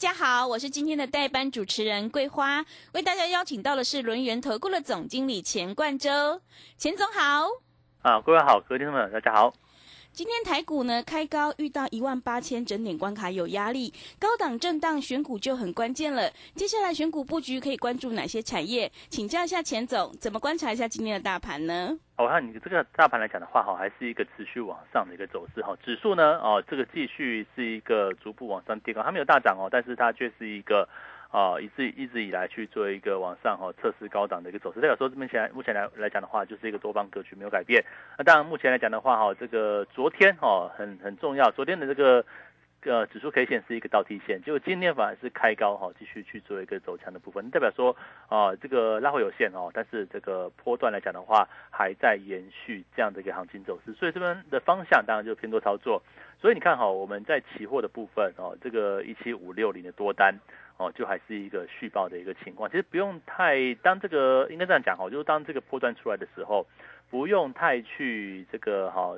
家好，我是今天的代班主持人桂花，为大家邀请到的是轮源投顾的总经理钱冠洲，钱总好。啊，各位好，各位听众朋友，大家好。今天台股呢开高，遇到一万八千整点关卡有压力，高档震荡选股就很关键了。接下来选股布局可以关注哪些产业？请教一下钱总，怎么观察一下今天的大盘呢？我看你这个大盘来讲的话，哈，还是一个持续往上的一个走势，哈。指数呢，哦，这个继续是一个逐步往上跌高，它没有大涨哦，但是它却是一个。啊，一直一直以来去做一个往上哈测试高档的一个走势，代表说目前目前来来讲的话，就是一个多方格局没有改变。那当然目前来讲的话哈，这个昨天哈很很重要，昨天的这个呃指数 K 线是一个倒 T 线，结果今天反而是开高哈，继续去做一个走强的部分，代表说啊这个拉回有限哦，但是这个波段来讲的话还在延续这样的一个行情走势，所以这边的方向当然就偏多操作。所以你看哈，我们在期货的部分哦，这个一七五六零的多单。哦，就还是一个续报的一个情况，其实不用太当这个应该这样讲哈，就是当这个波段出来的时候，不用太去这个哈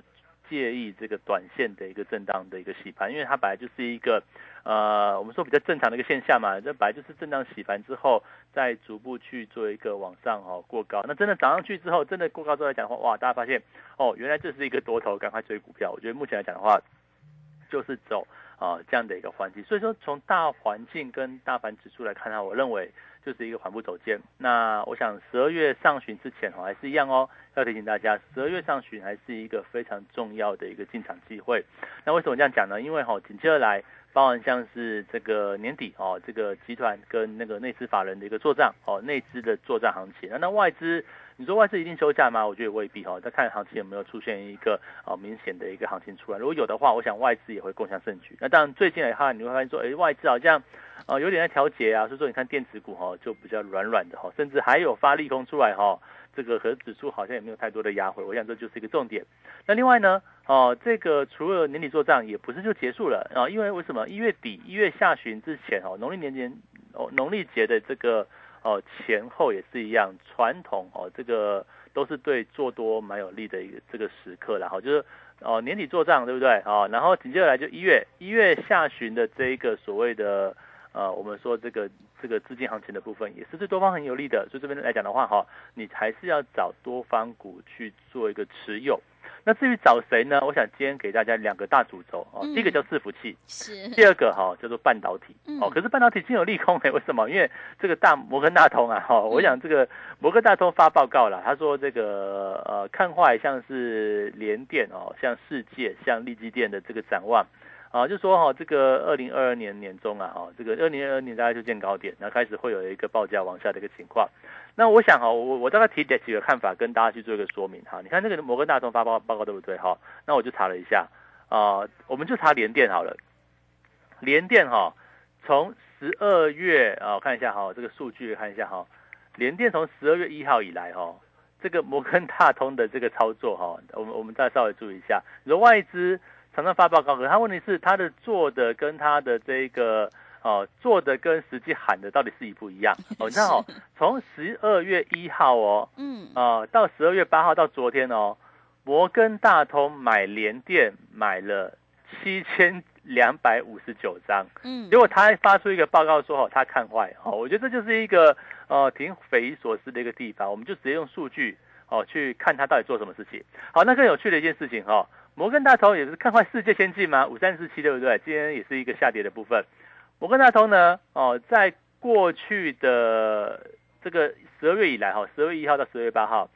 介意这个短线的一个震荡的一个洗盘，因为它本来就是一个呃我们说比较正常的一个现象嘛，这本来就是震荡洗盘之后，再逐步去做一个往上哦过高，那真的涨上去之后，真的过高之后来讲的话，哇，大家发现哦，原来这是一个多头，赶快追股票。我觉得目前来讲的话，就是走。啊，这样的一个环境，所以说从大环境跟大盘指数来看呢，我认为就是一个缓步走坚。那我想十二月上旬之前哦，还是一样哦，要提醒大家，十二月上旬还是一个非常重要的一个进场机会。那为什么这样讲呢？因为哈，紧接着来，包含像是这个年底哦，这个集团跟那个内资法人的一个做账哦，内资的做账行情，那那外资。你说外资一定休假吗？我觉得未必哈，再看行情有没有出现一个啊明显的一个行情出来。如果有的话，我想外资也会共享盛举。那当然最近来看，你会发现说，哎，外资好像啊有点在调节啊，所以说你看电子股哈就比较软软的哈，甚至还有发利空出来哈，这个和指数好像也没有太多的压回。我想这就是一个重点。那另外呢，哦，这个除了年底做账也不是就结束了啊，因为为什么一月底一月下旬之前哦，农历年年哦农历节的这个。哦，前后也是一样，传统哦，这个都是对做多蛮有利的一个这个时刻，然后就是哦年底做账，对不对？哦，然后紧接着来就一月一月下旬的这一个所谓的呃，我们说这个这个资金行情的部分，也是对多方很有利的，所以这边来讲的话，哈，你还是要找多方股去做一个持有。那至于找谁呢？我想今天给大家两个大主轴哦，第一个叫伺服器，是 第二个哈叫做半导体哦。可是半导体今有利空哎，为什么？因为这个大摩根大通啊哈，我想这个摩根大通发报告了，他说这个呃看坏像是联电哦，像世界像利基电的这个展望。啊，就说哈，这个二零二二年年中啊，哈，这个二零二二年大概就见高点，然后开始会有一个报价往下的一个情况。那我想哈，我我大概提点几个看法跟大家去做一个说明哈。你看那个摩根大通发报报告对不对哈？那我就查了一下啊，我们就查联电好了。联电哈，从十二月啊，看一下哈，这个数据看一下哈，联电从十二月一号以来哈，这个摩根大通的这个操作哈，我们我们再稍微注意一下，你说外资。常常发报告，可他问题是他的做的跟他的这个哦做的跟实际喊的到底是一不一样？哦，你看哦，从十二月一号哦，嗯啊到十二月八号到昨天哦，摩根大通买联电买了七千两百五十九张，嗯，结果他发出一个报告说哦他看坏哦，我觉得这就是一个呃挺匪夷所思的一个地方，我们就直接用数据哦去看他到底做什么事情。好，那更有趣的一件事情哈。摩根大通也是看坏世界先进吗？五三四七对不对？今天也是一个下跌的部分。摩根大通呢？哦，在过去的这个十二月以来，哈，十二月一号到十二月八号，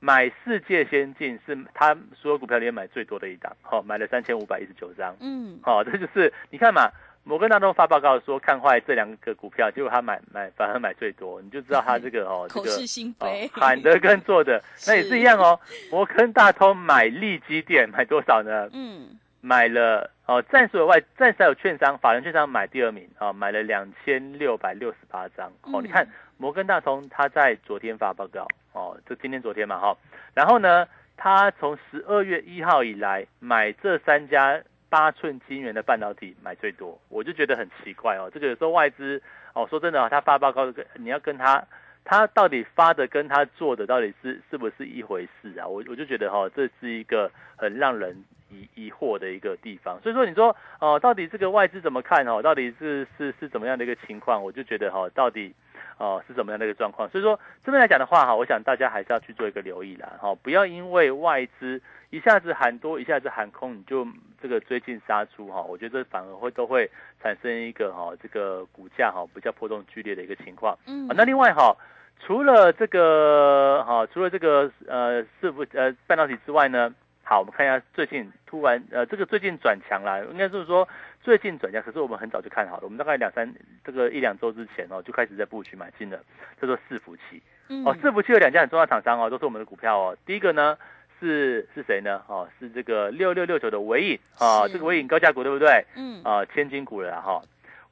买世界先进是他所有股票里面买最多的一档，好，买了三千五百一十九张。嗯，好，这就是你看嘛。摩根大通发报告说看坏这两个股票，结果他买买反而买最多，你就知道他这个哦，口是心非，喊的跟做的 那也是一样哦。摩根大通买利基店买多少呢？嗯，买了哦，暂时有外暂时还有券商，法人券商买第二名哦，买了两千六百六十八张哦。你看摩根大通，他在昨天发报告哦，就今天昨天嘛哈，然后呢，他从十二月一号以来买这三家八寸晶圆的半导体买最多，我就觉得很奇怪哦。这个有时候外资哦，说真的啊，他发报告跟你要跟他。他到底发的跟他做的到底是是不是一回事啊？我我就觉得哈，这是一个很让人疑疑惑的一个地方。所以说，你说哦，到底这个外资怎么看哦？到底是是是怎么样的一个情况？我就觉得哈，到底哦是怎么样的一个状况？所以说这边来讲的话哈，我想大家还是要去做一个留意啦，哈，不要因为外资一下子喊多，一下子喊空，你就这个追进杀出哈。我觉得反而会都会产生一个哈这个股价哈比较波动剧烈的一个情况。嗯，那另外哈。除了这个哈，除了这个呃，伺服呃半导体之外呢，好，我们看一下最近突然呃，这个最近转强了，应该就是说最近转强，可是我们很早就看好了，我们大概两三这个一两周之前哦，就开始在布局买进了，叫做伺服器。哦，伺服器有两家很重要厂商哦，都是我们的股票哦。第一个呢是是谁呢？哦，是这个六六六九的尾影啊，这个尾影高价股对不对？嗯。啊，千金股了哈，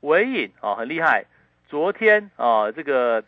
尾影啊很厉害，昨天啊这个。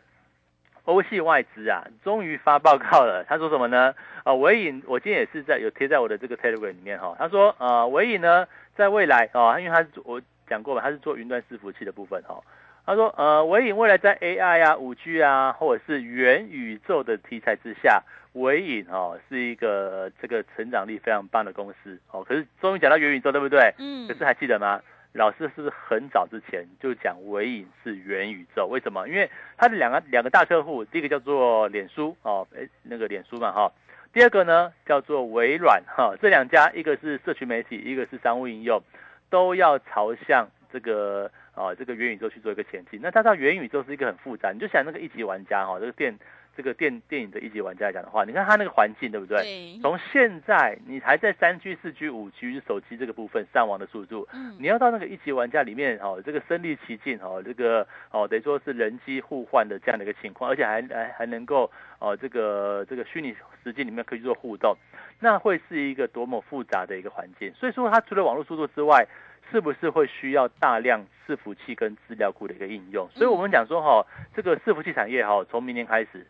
欧系外资啊，终于发报告了。他说什么呢？啊，尾影，我今天也是在有贴在我的这个 Telegram 里面哈。他说，呃，伟影呢，在未来啊，因为他是我讲过嘛，他是做云端伺服器的部分哈。他说，呃，微影未来在 AI 啊、五 G 啊，或者是元宇宙的题材之下，微影哦是一个这个成长力非常棒的公司哦。可是终于讲到元宇宙，对不对？嗯。可是还记得吗？老师是不是很早之前就讲微影是元宇宙？为什么？因为它的两个两个大客户，第一个叫做脸书哦，哎，那个脸书嘛哈。第二个呢叫做微软哈。这两家一个是社群媒体，一个是商务应用，都要朝向这个啊这个元宇宙去做一个前进。那它到元宇宙是一个很复杂，你就想那个一级玩家哈，这个电。这个电电影的一级玩家来讲的话，你看他那个环境对不对？对。从现在你还在三 G、四 G、五 G 手机这个部分上网的速度，嗯，你要到那个一级玩家里面哦，这个身临其境哦，这个哦等于说是人机互换的这样的一个情况，而且还还还能够哦这个这个虚拟实境里面可以做互动，那会是一个多么复杂的一个环境。所以说，它除了网络速度之外，是不是会需要大量伺服器跟资料库的一个应用？所以我们讲说哈，这个伺服器产业哈，从明年开始。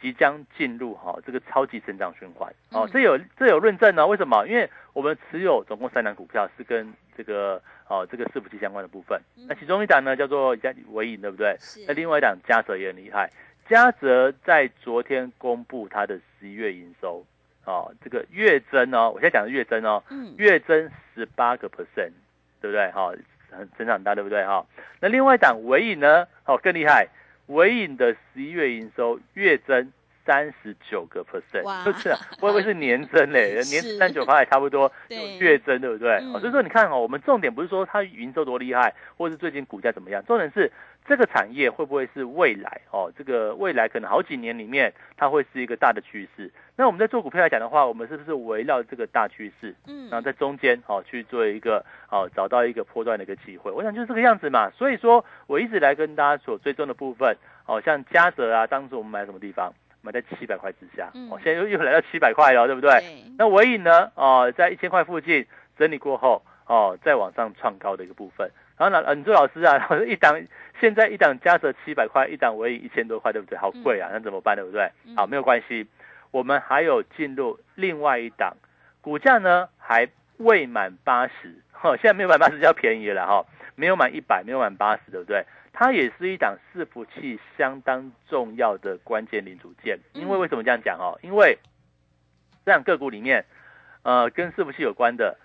即将进入哈这个超级成长循环哦，这有这有论证呢？为什么？因为我们持有总共三档股票是跟这个哦这个伺服器相关的部分。那其中一档呢叫做嘉伟影，对不对？那另外一档嘉泽也很厉害。嘉泽在昨天公布它的十一月营收哦，这个月增哦，我现在讲的月增哦，月增十八个 percent，对不对？哈，很成长大，对不对？哈，那另外一档伟影呢？哦，更厉害。伟影的十一月营收月增三十九个 percent，不是啊会不会是年增嘞？年三九八也差不多，月增对不对？所以说你看哦，我们重点不是说它营收多厉害，或是最近股价怎么样，重点是。这个产业会不会是未来哦？这个未来可能好几年里面，它会是一个大的趋势。那我们在做股票来讲的话，我们是不是围绕这个大趋势，嗯，然后在中间哦去做一个哦找到一个波段的一个机会？我想就是这个样子嘛。所以说我一直来跟大家所追踪的部分，哦，像嘉泽啊，当时我们买什么地方？买在七百块之下，哦，现在又又来到七百块了，对不对？那尾影呢？哦，在一千块附近整理过后，哦，再往上创高的一个部分。然后呢，呃，你说老师啊，一档现在一档加折七百块，一档为一千多块，对不对？好贵啊，那怎么办，对不对？好，没有关系，我们还有进入另外一档，股价呢还未满八十，哈，现在没有满八十叫便宜了哈，没有满一百，没有满八十，对不对？它也是一档伺服器相当重要的关键零组件，因为为什么这样讲哦？因为这样个股里面，呃，跟伺服器有关的。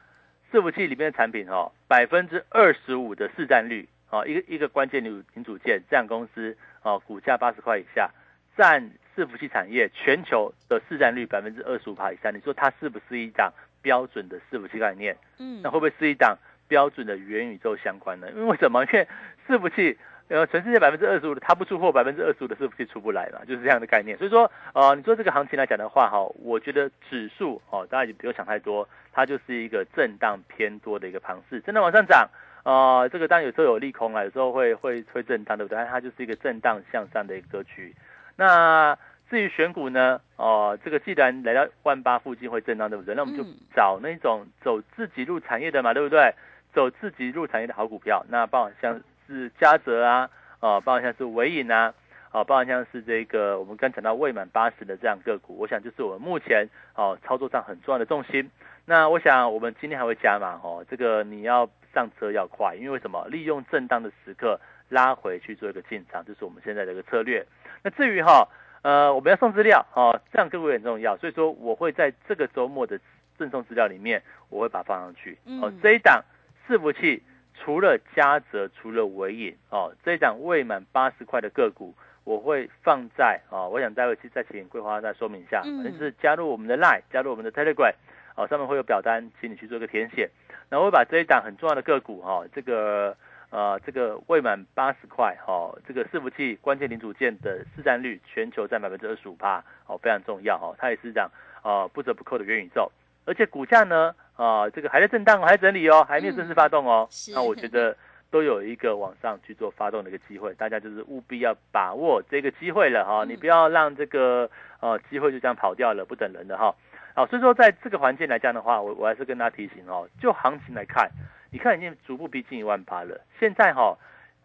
伺服器里面的产品哦，百分之二十五的市占率哦，一个一个关键零零组件，占公司哦，股价八十块以下，占伺服器产业全球的市占率百分之二十五以上，你说它是不是一档标准的伺服器概念？嗯，那会不会是一档标准的元宇宙相关呢？因为什么？因为伺服器。呃，全世界百分之二十五的它不出货，百分之二十五的伺服器出不来嘛，就是这样的概念。所以说，呃，你说这个行情来讲的话，哈，我觉得指数哦，大家也不用想太多，它就是一个震荡偏多的一个盘势，震荡往上涨，呃，这个当然有时候有利空啊，有时候会会会震荡，对不对？它就是一个震荡向上的一个格局。那至于选股呢，哦，这个既然来到万八附近会震荡，对不对？那我们就找那种走自己入产业的嘛，对不对？走自己入产业的好股票，那包括像是嘉泽啊，哦，包括像是伟影啊，哦，包括像是这个我们刚讲到未满八十的这样个股，我想就是我们目前哦操作上很重要的重心。那我想我们今天还会加码哦，这个你要上车要快，因为为什么？利用震荡的时刻拉回去做一个进场，就是我们现在的一个策略。那至于哈。呃，我们要送资料哦，这样各位很重要，所以说我会在这个周末的赠送资料里面，我会把它放上去。哦，这一档伺服器除了嘉泽，除了伟影哦，这一档未满八十块的个股，我会放在哦，我想待会去再请桂花再说明一下，反正就是加入我们的 Line，加入我们的 Telegram，哦，上面会有表单，请你去做一个填写。然后我会把这一档很重要的个股哈，这个。呃，这个未满八十块，哈，这个伺服器关键零组件的市占率全球占百分之二十五趴，哦，非常重要，哈，它也是这样，呃，不折不扣的元宇宙，而且股价呢，啊，这个还在震荡，还在整理哦，还没有正式发动哦，那我觉得都有一个往上去做发动的一个机会，大家就是务必要把握这个机会了，哈，你不要让这个呃机会就这样跑掉了，不等人的哈，好，所以说在这个环境来讲的话，我我还是跟大家提醒哦，就行情来看。你看已经逐步逼近一万八了，现在哈，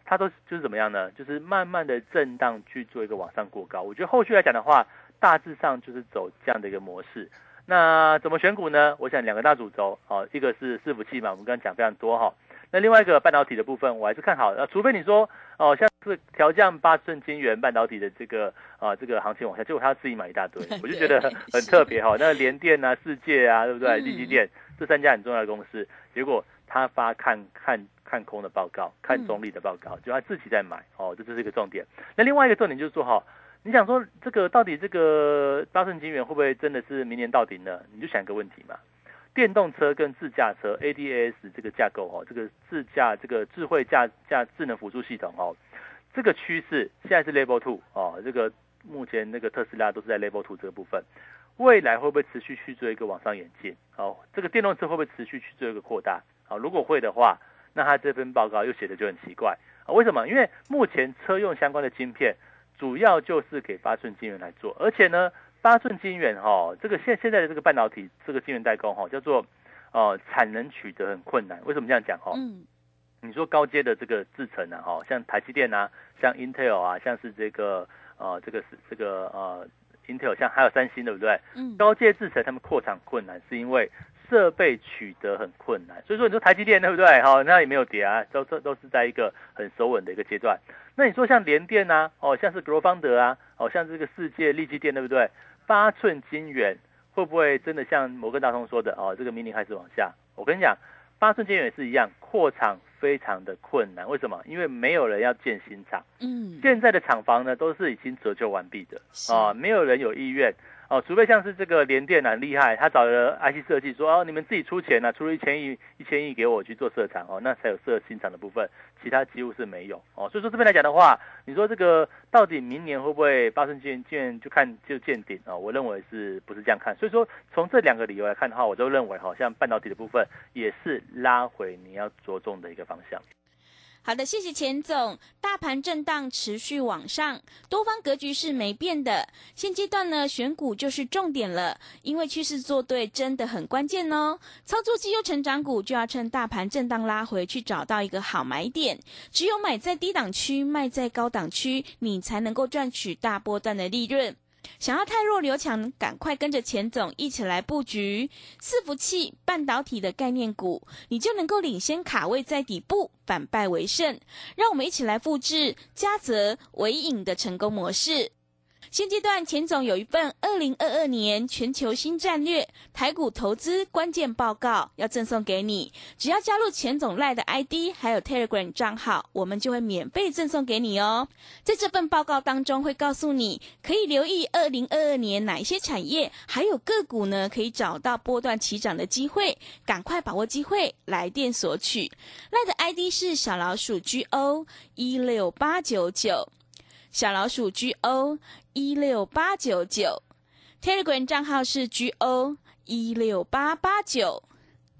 它都就是怎么样呢？就是慢慢的震荡去做一个往上过高。我觉得后续来讲的话，大致上就是走这样的一个模式。那怎么选股呢？我想两个大主轴哦，一个是伺服器嘛，我们刚刚讲非常多哈。那另外一个半导体的部分，我还是看好。那除非你说哦，像是调降八寸晶圆半导体的这个啊这个行情往下，结果他自己买一大堆，我就觉得很特别哈。那联电啊、世界啊，对不对？立积电这三家很重要的公司，结果。他发看看看空的报告，看中立的报告，就他自己在买哦，这就是一个重点。那另外一个重点就是说哈，你想说这个到底这个八顺金元会不会真的是明年到底呢？你就想一个问题嘛，电动车跟自驾车 ADAS 这个架构哦，这个自驾这个智慧驾驾智能辅助系统哦，这个趋势现在是 Level Two 哦，这个目前那个特斯拉都是在 Level Two 这个部分，未来会不会持续去做一个往上演进？哦，这个电动车会不会持续去做一个扩大？啊，如果会的话，那他这份报告又写的就很奇怪啊？为什么？因为目前车用相关的晶片，主要就是给八寸晶圆来做，而且呢，八寸晶圆哈，这个现现在的这个半导体这个晶圆代工哈，叫做呃产能取得很困难。为什么这样讲哈？嗯，你说高阶的这个制程啊，哈，像台积电啊，像 Intel 啊，像是这个呃这个是这个呃 Intel，像还有三星，对不对？嗯，高阶制程他们扩产困难，是因为。设备取得很困难，所以说你说台积电对不对？好，那也没有跌啊，都这都是在一个很守稳的一个阶段。那你说像联电啊，哦，像是格罗方德啊，哦，像这个世界立基电对不对？八寸晶圆会不会真的像摩根大通说的哦？这个明年开始往下？我跟你讲，八寸晶圆是一样，扩厂非常的困难。为什么？因为没有人要建新厂。嗯，现在的厂房呢都是已经折旧完毕的啊，没有人有意愿。哦，除非像是这个联电很厉害，他找了 IC 设计说哦，你们自己出钱呐，出了一千亿一千亿给我去做设厂哦，那才有设新厂的部分，其他几乎是没有哦。所以说这边来讲的话，你说这个到底明年会不会发生见见就看就见顶啊？我认为是不是这样看？所以说从这两个理由来看的话，我都认为好像半导体的部分也是拉回你要着重的一个方向。好的，谢谢钱总。大盘震荡持续往上，多方格局是没变的。现阶段呢，选股就是重点了，因为趋势做对真的很关键哦。操作绩优成长股就要趁大盘震荡拉回去，找到一个好买点。只有买在低档区，卖在高档区，你才能够赚取大波段的利润。想要太弱留强，赶快跟着钱总一起来布局伺服器、半导体的概念股，你就能够领先卡位在底部，反败为胜。让我们一起来复制嘉泽、伟影的成功模式。现阶段，钱总有一份二零二二年全球新战略台股投资关键报告要赠送给你。只要加入钱总赖的 ID 还有 Telegram 账号，我们就会免费赠送给你哦。在这份报告当中，会告诉你可以留意二零二二年哪一些产业，还有个股呢，可以找到波段起涨的机会，赶快把握机会，来电索取。赖的 ID 是小老鼠 GO 一六八九九。小老鼠 G O 一六八九九，Telegram 账号是 G O 一六八八九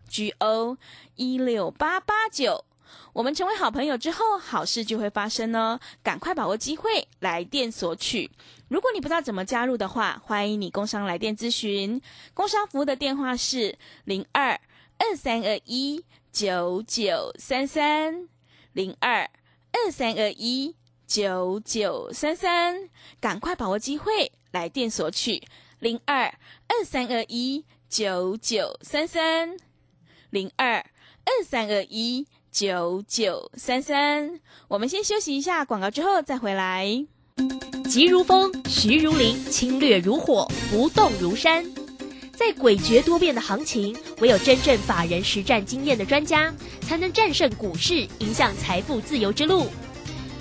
，G O 一六八八九，我们成为好朋友之后，好事就会发生哦！赶快把握机会，来电索取。如果你不知道怎么加入的话，欢迎你工商来电咨询。工商服务的电话是零二二三二一九九三三零二二三二一九九三三。赶快把握机会，来电索取零二二三二一九九三三零二二三二一。九九三三，我们先休息一下广告，之后再回来。急如风，徐如林，侵略如火，不动如山。在诡谲多变的行情，唯有真正法人实战经验的专家，才能战胜股市，迎向财富自由之路。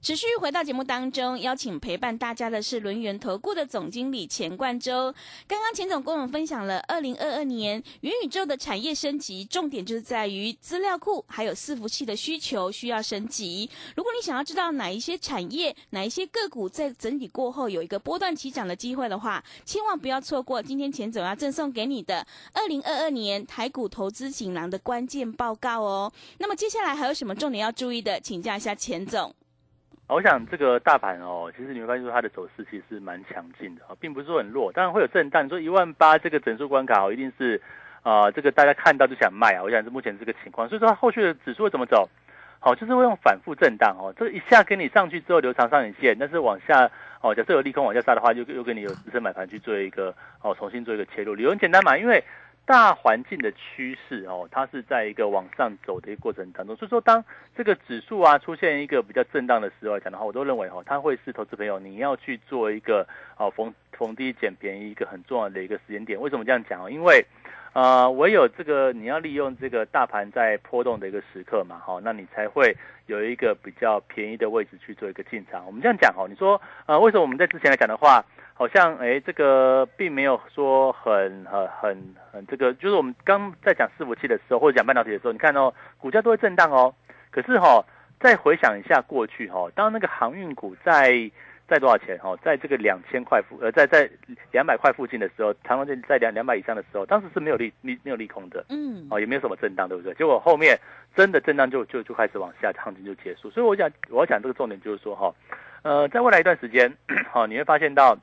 持续回到节目当中，邀请陪伴大家的是轮源投顾的总经理钱冠洲。刚刚钱总跟我们分享了二零二二年元宇宙的产业升级，重点就是在于资料库还有伺服器的需求需要升级。如果你想要知道哪一些产业、哪一些个股在整理过后有一个波段起涨的机会的话，千万不要错过今天钱总要赠送给你的二零二二年台股投资锦囊的关键报告哦。那么接下来还有什么重点要注意的？请教一下钱总。我想这个大盘哦，其实你会发现说它的走势其实蛮强劲的啊，并不是说很弱，当然会有震荡。你说一万八这个整数关卡哦，一定是啊，这个大家看到就想卖啊。我想是目前这个情况，所以说它后续的指数会怎么走？好，就是会用反复震荡哦。这一下给你上去之后留长上影线，但是往下哦，假设有利空往下杀的话，又又给你有支撑买盘去做一个哦，重新做一个切入。理由很简单嘛，因为。大环境的趋势哦，它是在一个往上走的一个过程当中，所以说当这个指数啊出现一个比较震荡的时候来讲的话，我都认为哈，它会是投资朋友你要去做一个哦逢逢低捡便宜一个很重要的一个时间点。为什么这样讲哦？因为呃，唯有这个你要利用这个大盘在波动的一个时刻嘛，哈，那你才会有一个比较便宜的位置去做一个进场。我们这样讲哦，你说呃，为什么我们在之前来讲的话？好像哎，这个并没有说很很很很这个，就是我们刚在讲伺服器的时候，或者讲半导体的时候，你看哦，股价都会震荡哦。可是哈，再回想一下过去哈，当那个航运股在在多少钱哈，在这个两千块附呃，在在两百块附近的时候，长隆在在两两百以上的时候，当时是没有利利没有利空的，嗯，哦，也没有什么震荡，对不对？结果后面真的震荡就就就开始往下，行情就结束。所以我讲我要讲这个重点就是说哈，呃，在未来一段时间，好，你会发现到。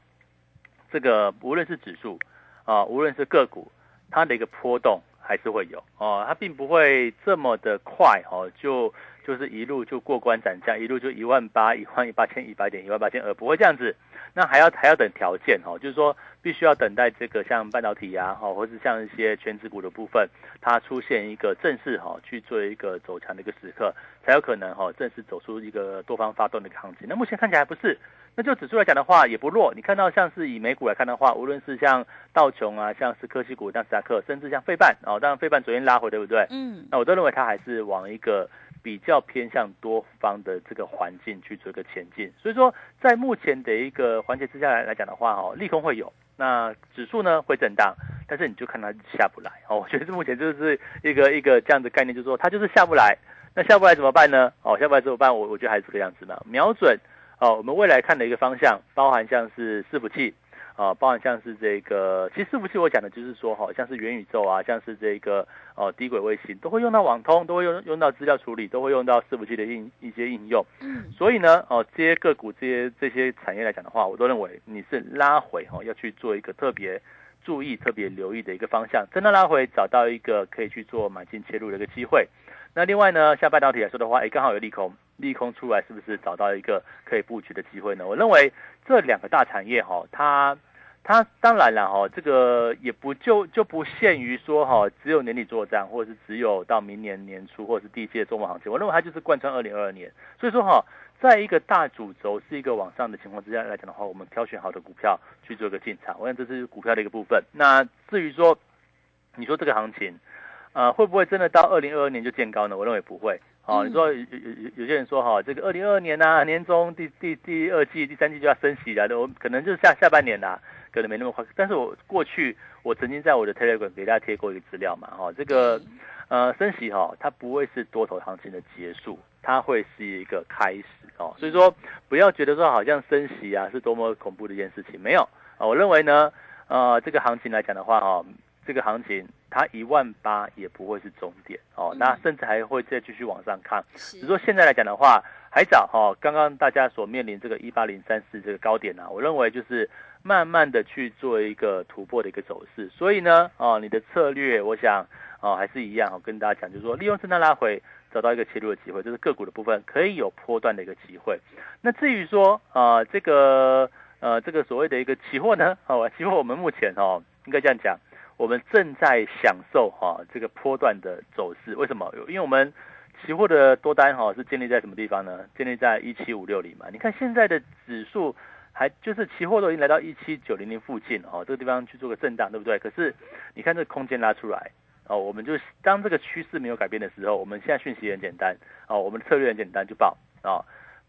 这个无论是指数啊，无论是个股，它的一个波动还是会有哦，它并不会这么的快哦，就就是一路就过关斩将，一路就一万八、一万八千一百点、一万八千二，不会这样子。那还要还要等条件哦，就是说必须要等待这个像半导体呀，哈，或是像一些全指股的部分，它出现一个正式哈去做一个走强的一个时刻，才有可能哈正式走出一个多方发动的一个行情。那目前看起来不是。那就指数来讲的话，也不弱。你看到像是以美股来看的话，无论是像道琼啊，像是科技股，像斯达克，甚至像费半哦，当然费半昨天拉回，对不对？嗯。那我都认为它还是往一个比较偏向多方的这个环境去做一个前进。所以说，在目前的一个环节之下来来讲的话，哦，利空会有，那指数呢会震荡，但是你就看它下不来哦。我觉得目前就是一个一个这样的概念，就是说它就是下不来。那下不来怎么办呢？哦，下不来怎么办？我我觉得还是这个样子嘛，瞄准。哦，我们未来看的一个方向，包含像是伺服器，啊，包含像是这个，其实伺服器我讲的就是说，哈，像是元宇宙啊，像是这个，哦，低轨卫星，都会用到网通，都会用用到资料处理，都会用到伺服器的应一些应用。嗯，所以呢，哦，这些个股，这些这些产业来讲的话，我都认为你是拉回哈，要去做一个特别注意、特别留意的一个方向。真的拉回，找到一个可以去做买进切入的一个机会。那另外呢，像半导体来说的话，哎，刚好有利空，利空出来，是不是找到一个可以布局的机会呢？我认为这两个大产业哈，它它当然了哈，这个也不就就不限于说哈，只有年底作战，或者是只有到明年年初，或者是第一届中末行情。我认为它就是贯穿二零二二年。所以说哈，在一个大主轴是一个往上的情况之下来讲的话，我们挑选好的股票去做一个进场。我想这是股票的一个部分。那至于说你说这个行情。呃，会不会真的到二零二二年就见高呢？我认为不会。哦，你说有有有有些人说哈，这个二零二二年呐，年中第第第二季、第三季就要升息了，我可能就是下下半年呐，可能没那么快。但是我过去我曾经在我的 Telegram 给大家贴过一个资料嘛，哈，这个呃升息哈，它不会是多头行情的结束，它会是一个开始哦。所以说不要觉得说好像升息啊是多么恐怖的一件事情，没有啊。我认为呢，呃，这个行情来讲的话哈。这个行情，它一万八也不会是终点哦，那甚至还会再继续往上看。只是说现在来讲的话，还早哈。刚刚大家所面临这个一八零三四这个高点呢，我认为就是慢慢的去做一个突破的一个走势。所以呢，哦，你的策略，我想哦还是一样，跟大家讲，就是说利用震荡拉回，找到一个切入的机会，就是个股的部分可以有波段的一个机会。那至于说啊，这个呃这个所谓的一个期货呢，哦，期货我们目前哦应该这样讲。我们正在享受哈这个波段的走势，为什么？因为我们期货的多单哈是建立在什么地方呢？建立在一七五六零嘛。你看现在的指数还就是期货都已经来到一七九零零附近哦，这个地方去做个震荡，对不对？可是你看这个空间拉出来哦，我们就当这个趋势没有改变的时候，我们现在讯息很简单哦，我们的策略很简单，就报啊，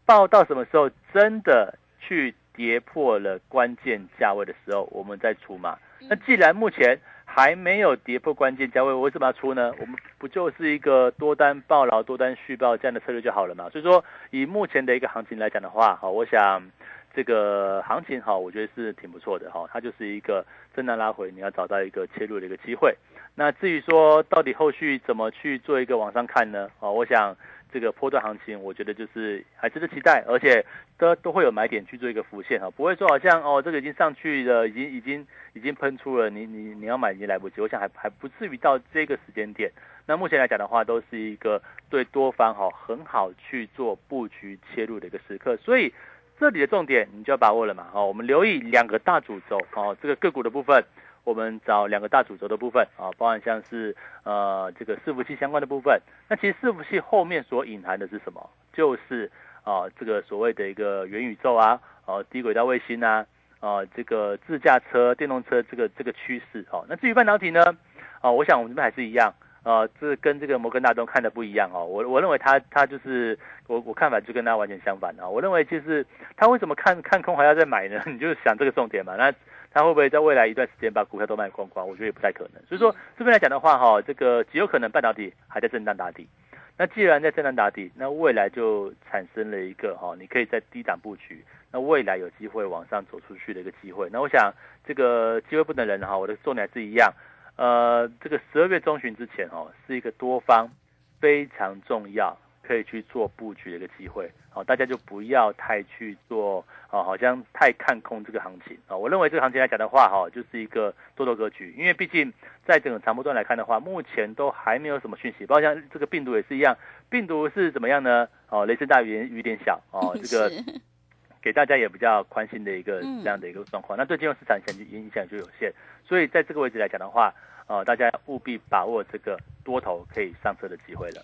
报到什么时候真的去跌破了关键价位的时候，我们再出嘛。那既然目前还没有跌破关键价位，我为什么要出呢？我们不就是一个多单爆牢、多单续报这样的策略就好了嘛？所以说，以目前的一个行情来讲的话，哈，我想这个行情哈，我觉得是挺不错的哈。它就是一个震荡拉回，你要找到一个切入的一个机会。那至于说到底后续怎么去做一个往上看呢？啊，我想。这个波段行情，我觉得就是还值得期待，而且都都会有买点去做一个浮现哈，不会说好像哦，这个已经上去了，已经已经已经喷出了，你你你要买已经来不及，我想还还不至于到这个时间点。那目前来讲的话，都是一个对多方哈很好去做布局切入的一个时刻，所以这里的重点你就要把握了嘛，哦，我们留意两个大主轴哦，这个个股的部分。我们找两个大主轴的部分啊，包含像是呃这个伺服器相关的部分。那其实伺服器后面所隐含的是什么？就是啊这个所谓的一个元宇宙啊，呃低轨道卫星啊，啊这个自驾车、电动车这个这个趋势哦。那至于半导体呢？啊，我想我们这边还是一样。呃，这跟这个摩根大通看的不一样哦。我我认为他他就是我我看法就跟他完全相反啊。我认为就是他为什么看看空还要再买呢？你就想这个重点嘛。那他会不会在未来一段时间把股票都卖光光？我觉得也不太可能。所以说这边来讲的话哈，这个极有可能半导体还在震荡打底。那既然在震荡打底，那未来就产生了一个哈，你可以在低档布局，那未来有机会往上走出去的一个机会。那我想这个机会不等人哈，我的重点还是一样。呃，这个十二月中旬之前哦，是一个多方非常重要，可以去做布局的一个机会。好，大家就不要太去做，哦，好像太看空这个行情啊。我认为这个行情来讲的话，哈，就是一个多头格局。因为毕竟在整个长波段来看的话，目前都还没有什么讯息，包括像这个病毒也是一样，病毒是怎么样呢？哦，雷声大雨雨点小哦，这个给大家也比较宽心的一个这样的一个状况。那对金融市场影影响就有限。所以在这个位置来讲的话，呃，大家务必把握这个多头可以上车的机会了。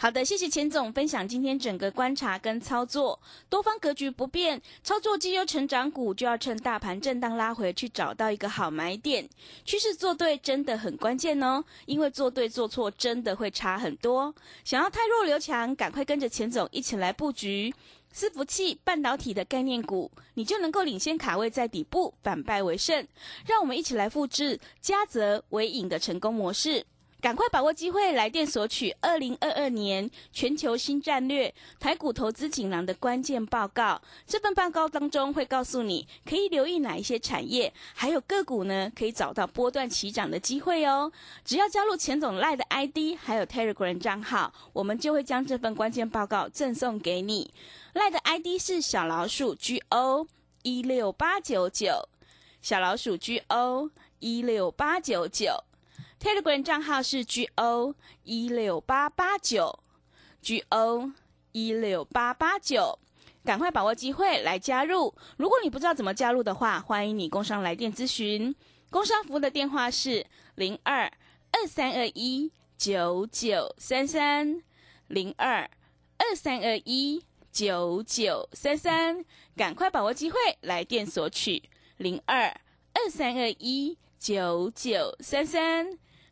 好的，谢谢钱总分享今天整个观察跟操作，多方格局不变，操作绩优成长股就要趁大盘震荡拉回去找到一个好买点，趋势做对真的很关键哦，因为做对做错真的会差很多。想要太弱留强，赶快跟着钱总一起来布局。伺服器、半导体的概念股，你就能够领先卡位在底部，反败为胜。让我们一起来复制嘉泽为影的成功模式。赶快把握机会，来电索取二零二二年全球新战略台股投资锦囊的关键报告。这份报告当中会告诉你可以留意哪一些产业，还有个股呢，可以找到波段起涨的机会哦。只要加入钱总赖的 ID，还有 Telegram 账号，我们就会将这份关键报告赠送给你。赖的 ID 是小老鼠 G O 一六八九九，小老鼠 G O。一六八九九，Telegram 账号是 G O 一六八八九，G O 一六八八九，赶快把握机会来加入。如果你不知道怎么加入的话，欢迎你工商来电咨询。工商服务的电话是零二二三二一九九三三零二二三二一九九三三，赶快把握机会来电索取零二二三二一九九三三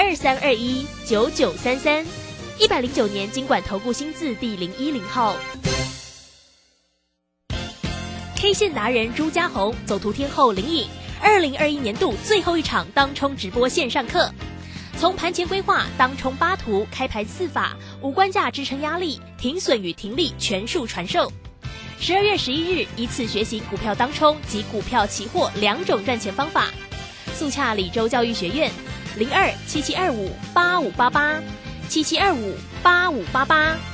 二三二一九九三三，一百零九年经管投顾新字第零一零号。K 线达人朱家红走图天后林颖，二零二一年度最后一场当冲直播线上课，从盘前规划、当冲八图、开盘四法、无关价支撑压力、停损与停利全数传授。十二月十一日，一次学习股票当冲及股票期货两种赚钱方法。速洽李州教育学院，零二七七二五八五八八七七二五八五八八。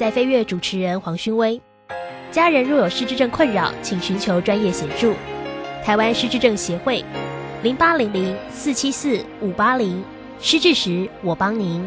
在飞跃主持人黄勋威。家人若有失智症困扰，请寻求专业协助。台湾失智症协会，零八零零四七四五八零，失智时我帮您。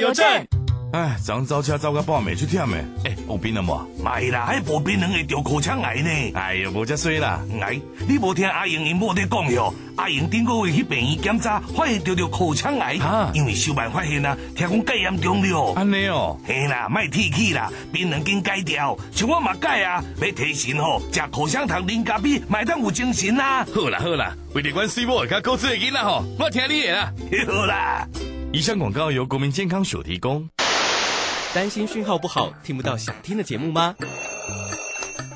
邮政。唉，昨早车走到半暝出忝的，诶、有病了无？买啦，迄无槟榔会得口腔癌呢。哎呀，无遮水啦！癌，你无听阿英因某在讲哟？阿英顶个月去病院检查，发现得着口腔癌，啊因为小办发现啊，听讲介严重了。安尼哦，嘿啦，卖提起啦，槟榔紧改掉，像我嘛改啊，要提神吼，食口香糖零咖啡，买当有精神啦。好啦好啦，为了阮水某甲高子的囡仔吼，我听你的啦。好啦，以上广告由国民健康署提供。担心讯号不好，听不到想听的节目吗？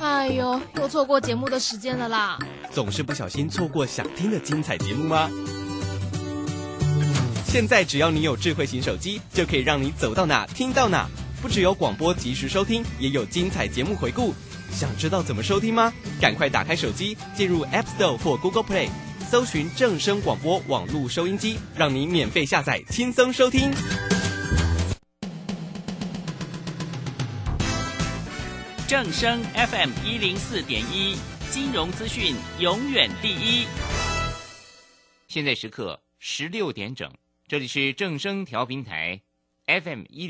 哎呦，又错过节目的时间了啦！总是不小心错过想听的精彩节目吗？现在只要你有智慧型手机，就可以让你走到哪听到哪。不只有广播及时收听，也有精彩节目回顾，想知道怎么收听吗？赶快打开手机，进入 App Store 或 Google Play，搜寻正声广播网络收音机，让你免费下载，轻松收听。正声 FM 一零四点一，金融资讯永远第一。现在时刻十六点整，这里是正声调频台 FM 一。